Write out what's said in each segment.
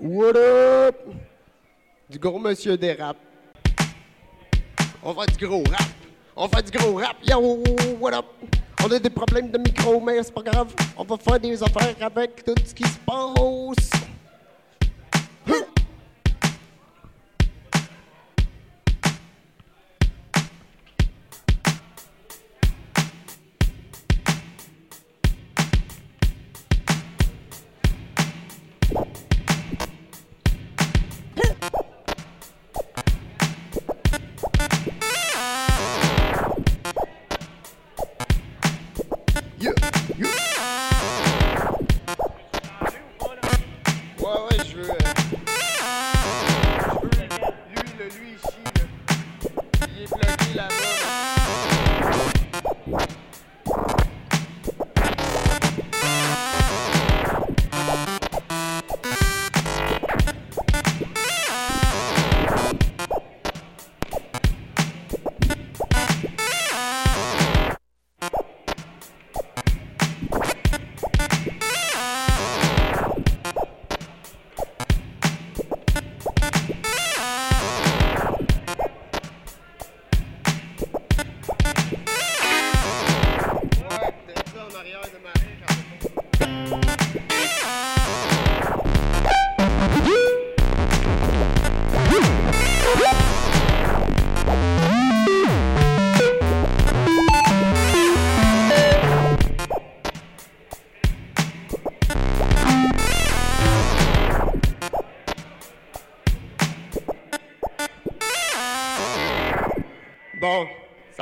What up? Du gros monsieur des rap. On fait du gros rap. On fait du gros rap. Yo, what up? On a des problèmes de micro, mais c'est pas grave. On va faire des affaires avec tout ce qui se passe.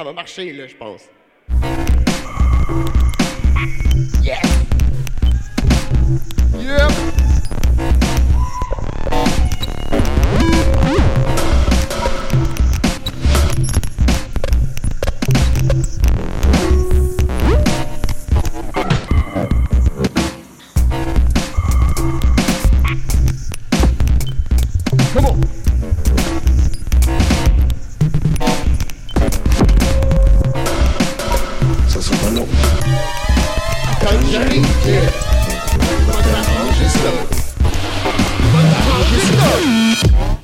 Ça va marcher, là, je pense. Sera pas long. Quand j'arrive, yeah. Va t'arranger ça. Va t'arranger ça.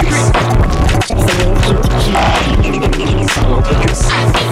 Thank you.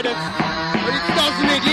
De ce soir de... On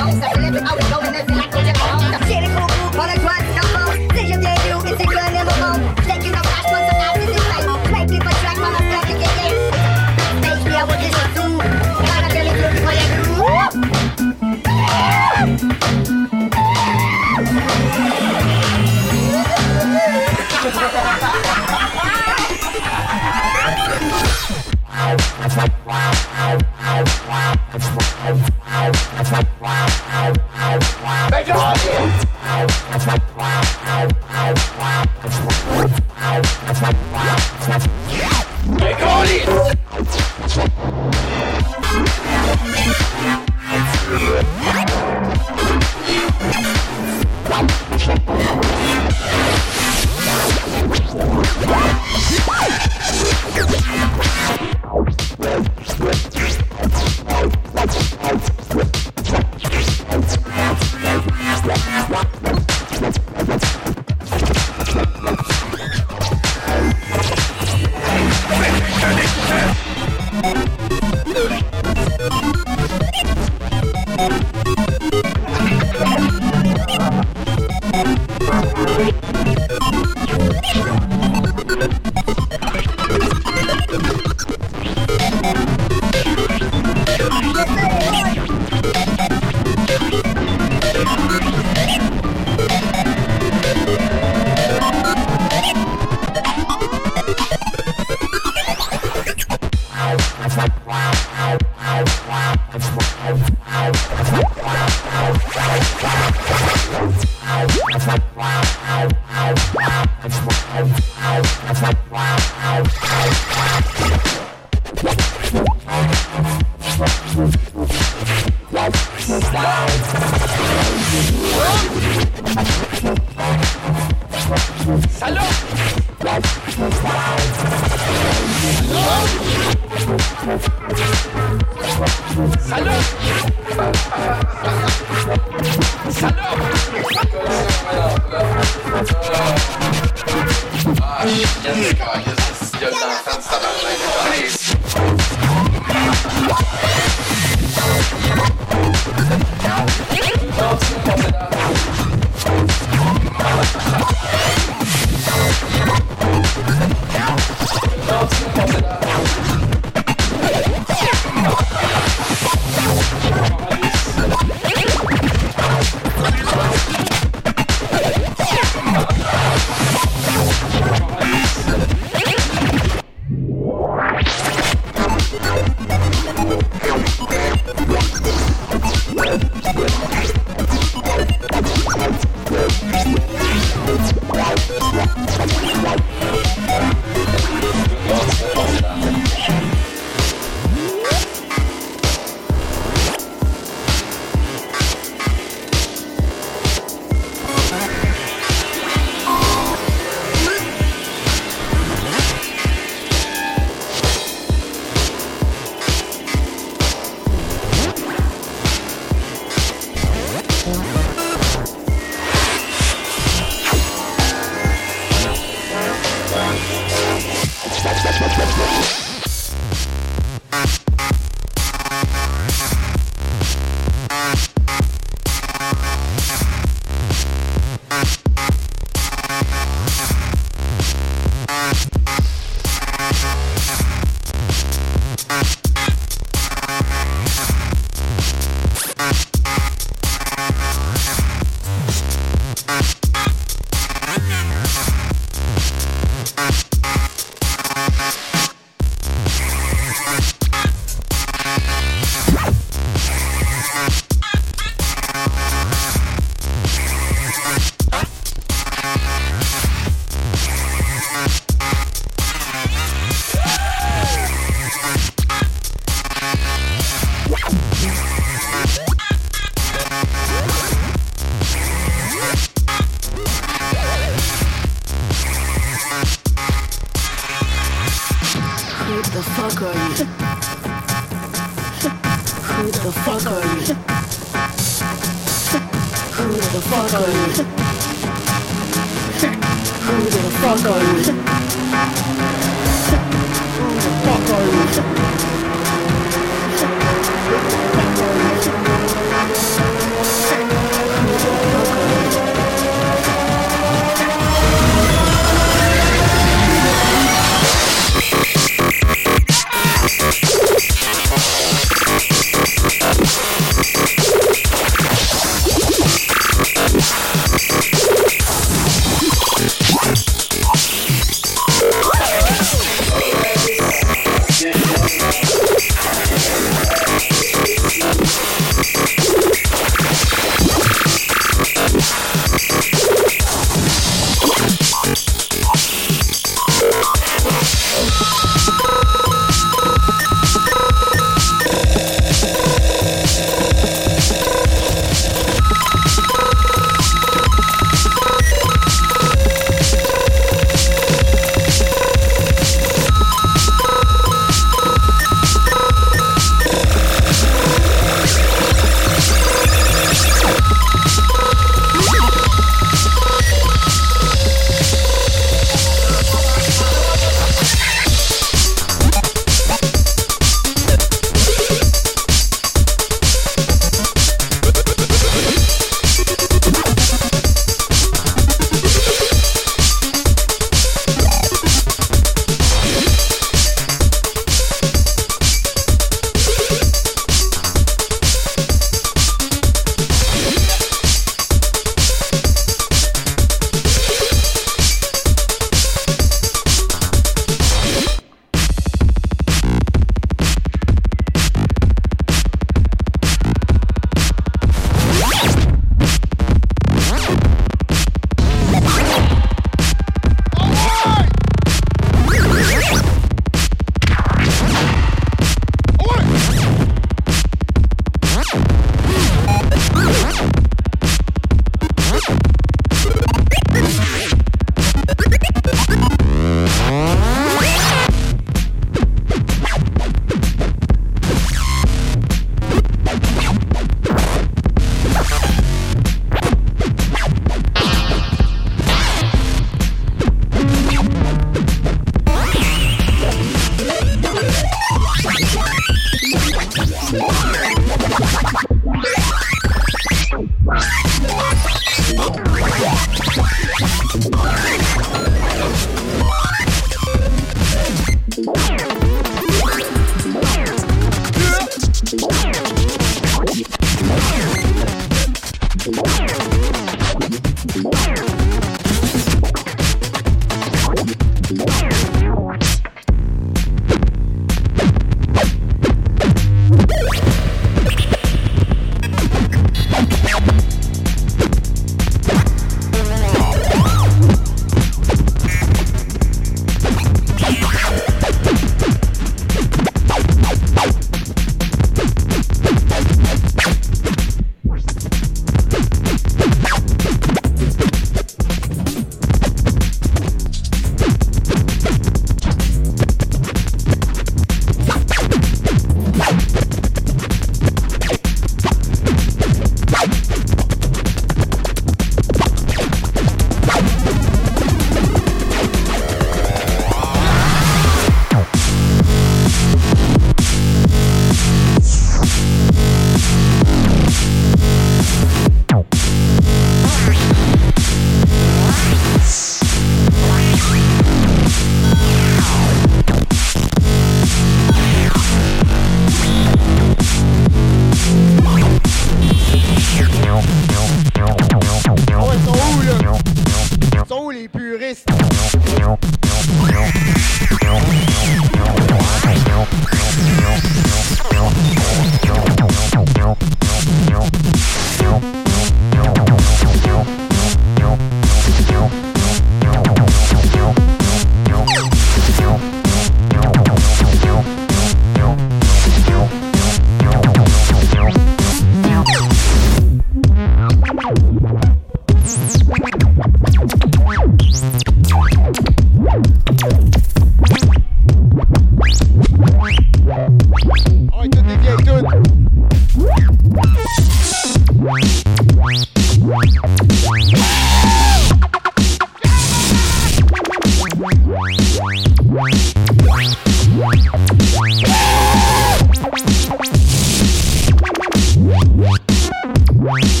Bye.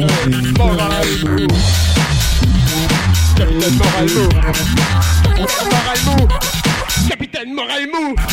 Capitaine. Moral. Capitaine Moral mou. Moral mou. Capitaine Moral mou.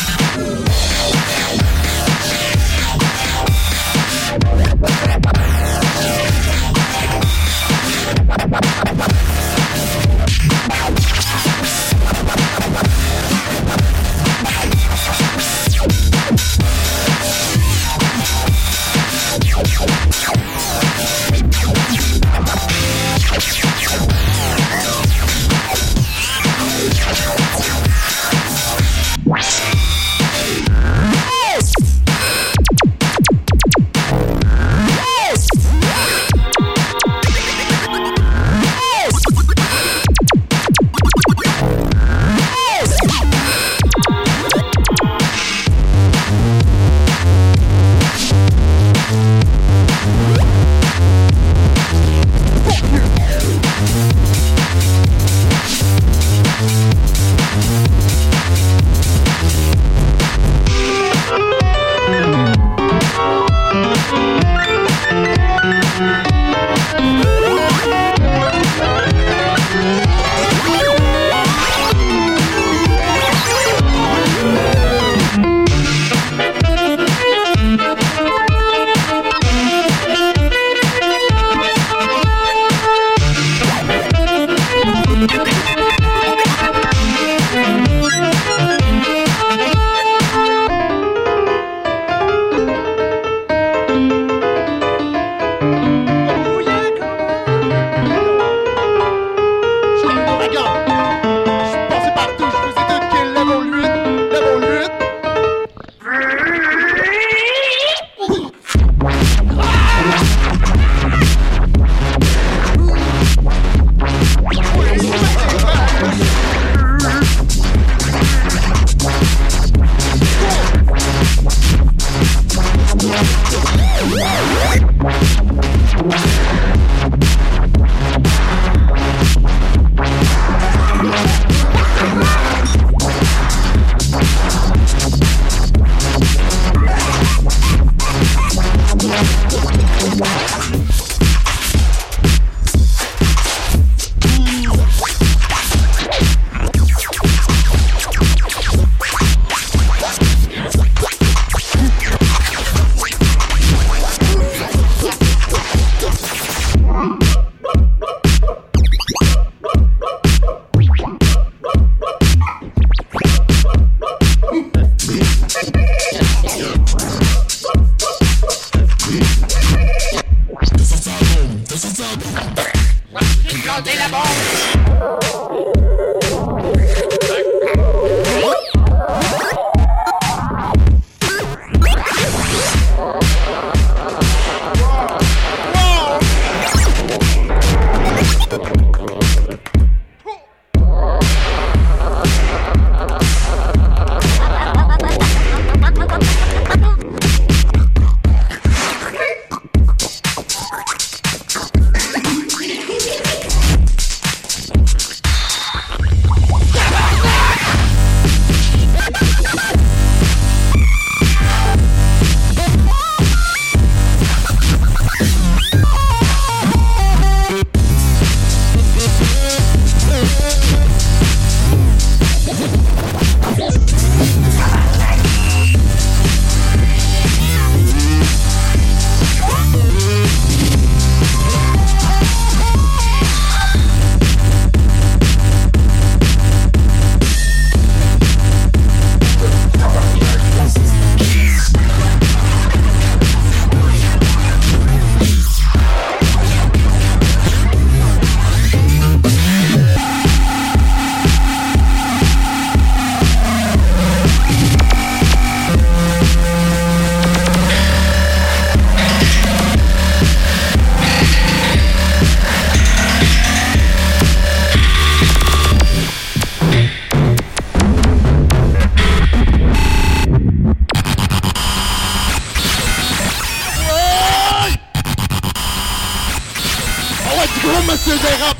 gros monsieur des rap.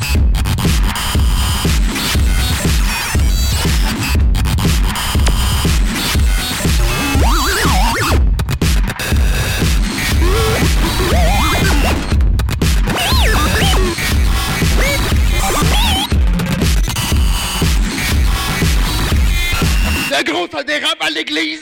Le gros, ça dérape à l'église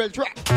Rebel Track.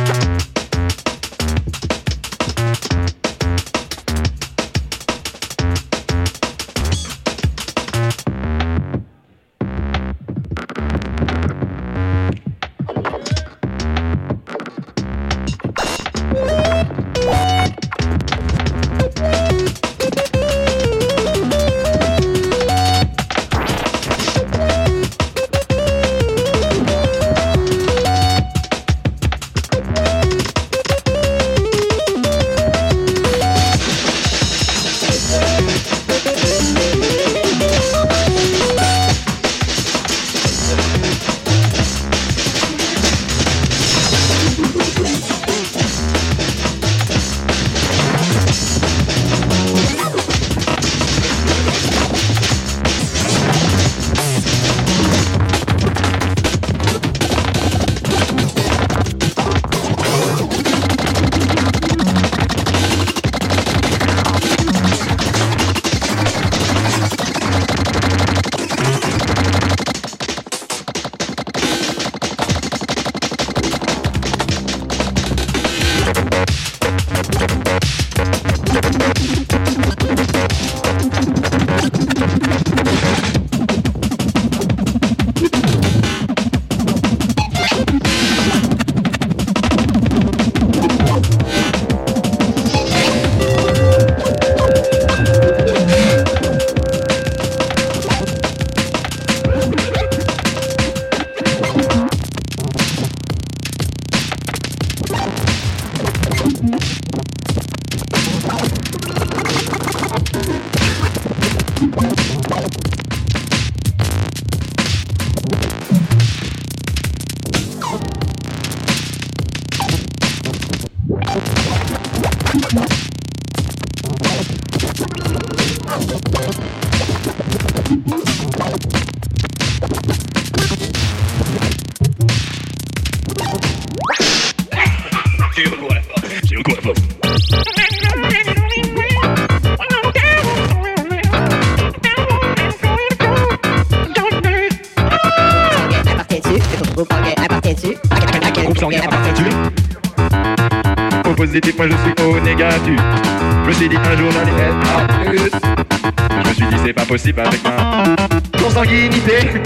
Moi je suis au négatif. Je me suis dit un jour j'allais être à. Je me suis dit c'est pas possible avec ma consanguinité.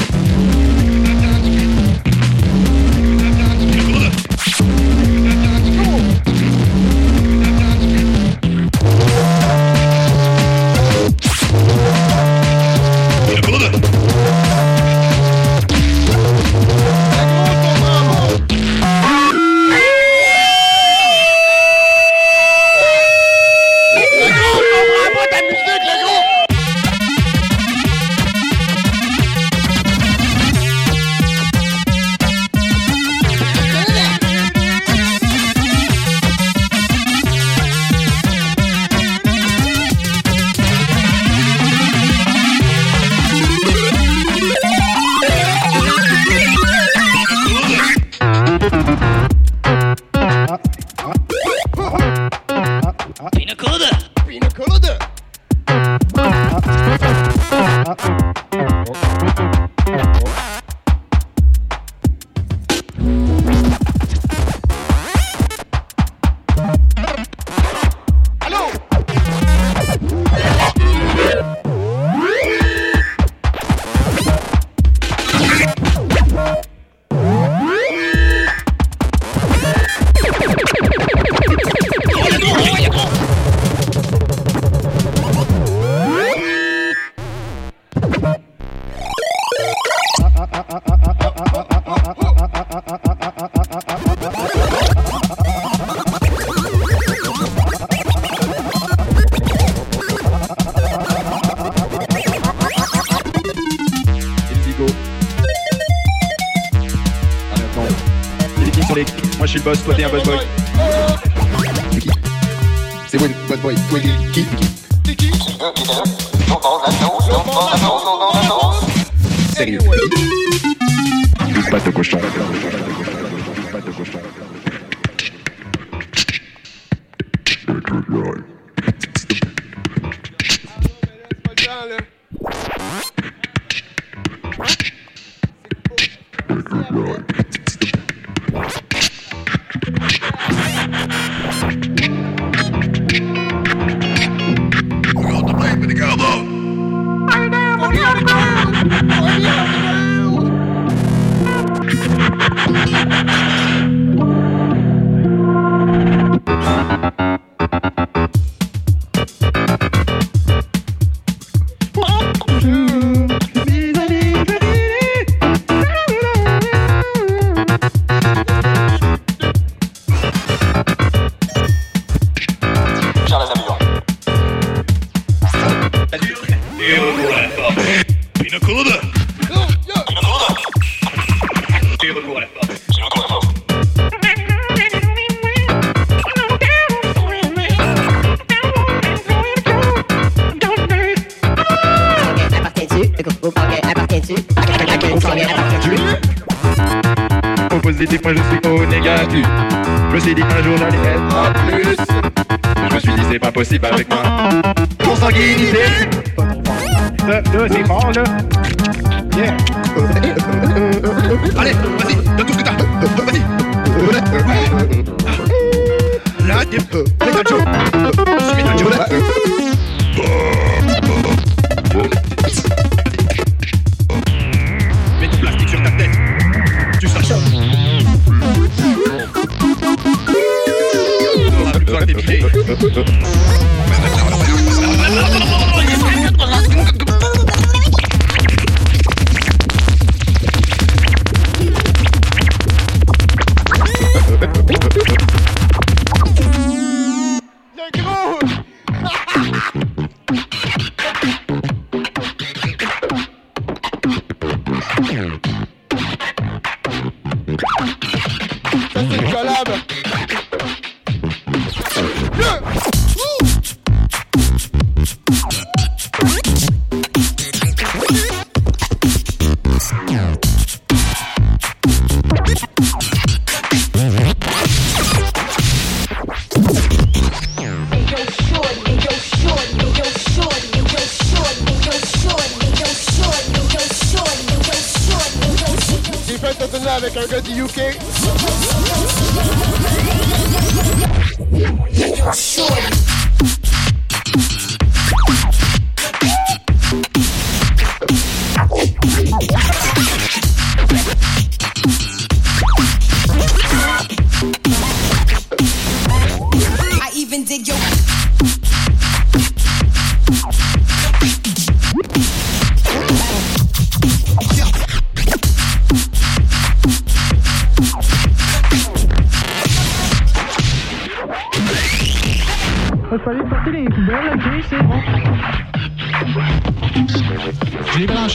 Yes.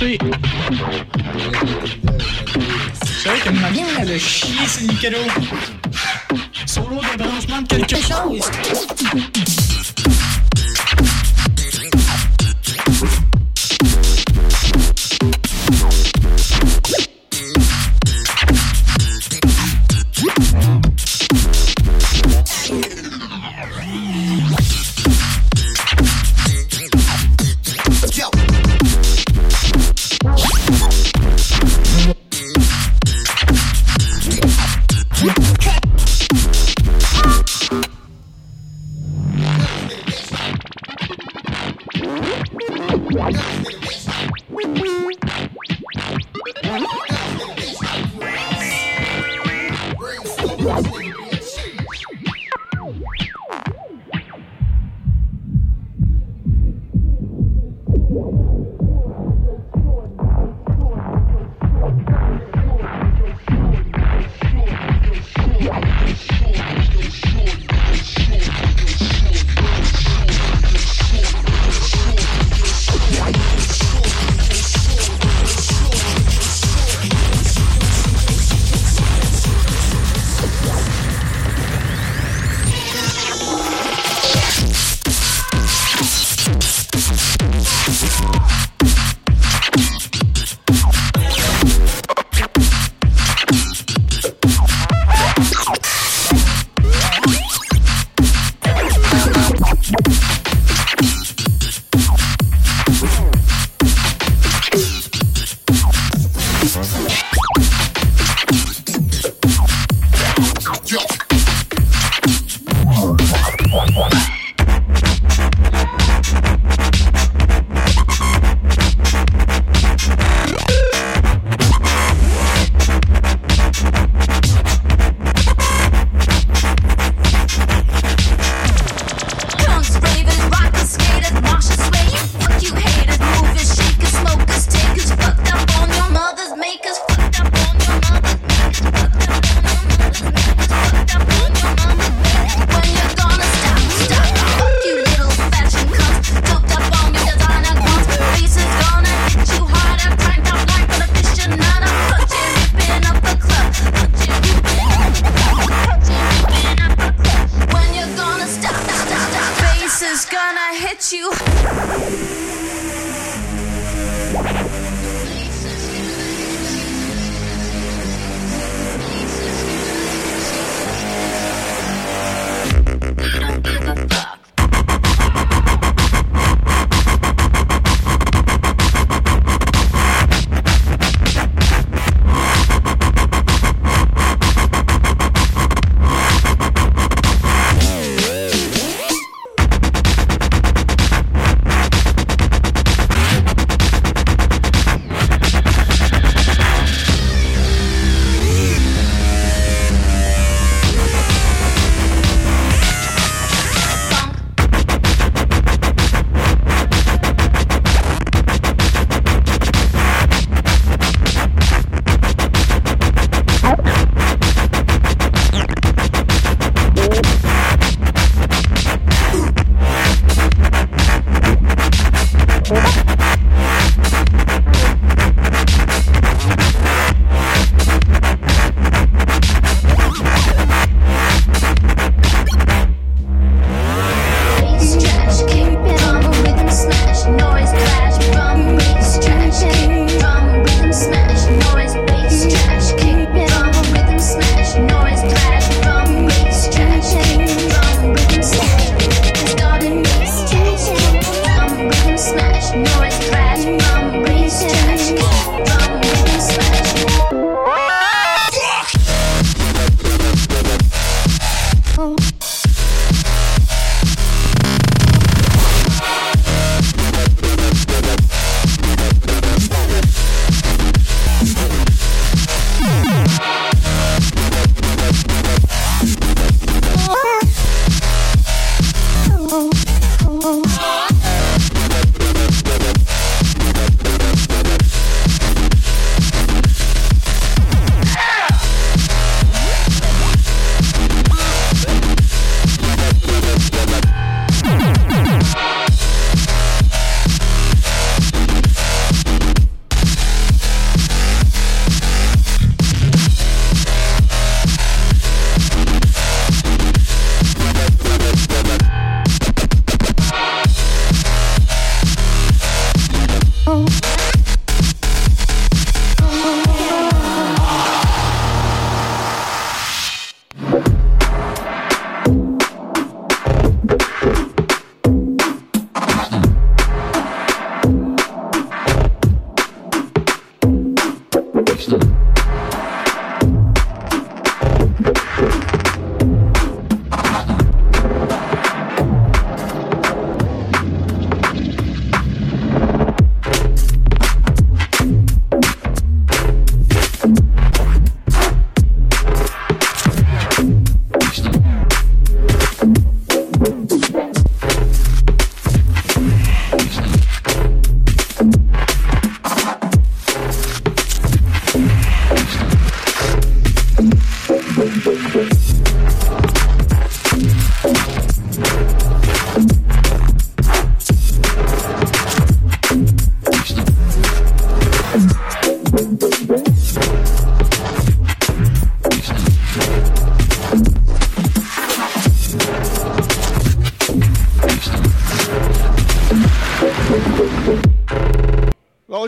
marché. C'est vrai qu'elle m'a bien elle a chié sur le micro. Solo débranchement de quelque chose.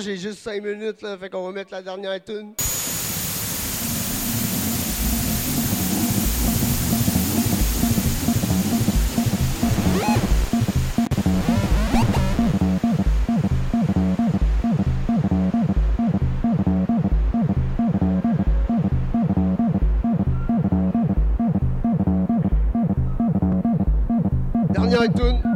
J'ai juste 5 minutes, là, fait qu'on va mettre la dernière tune. Dernière tune.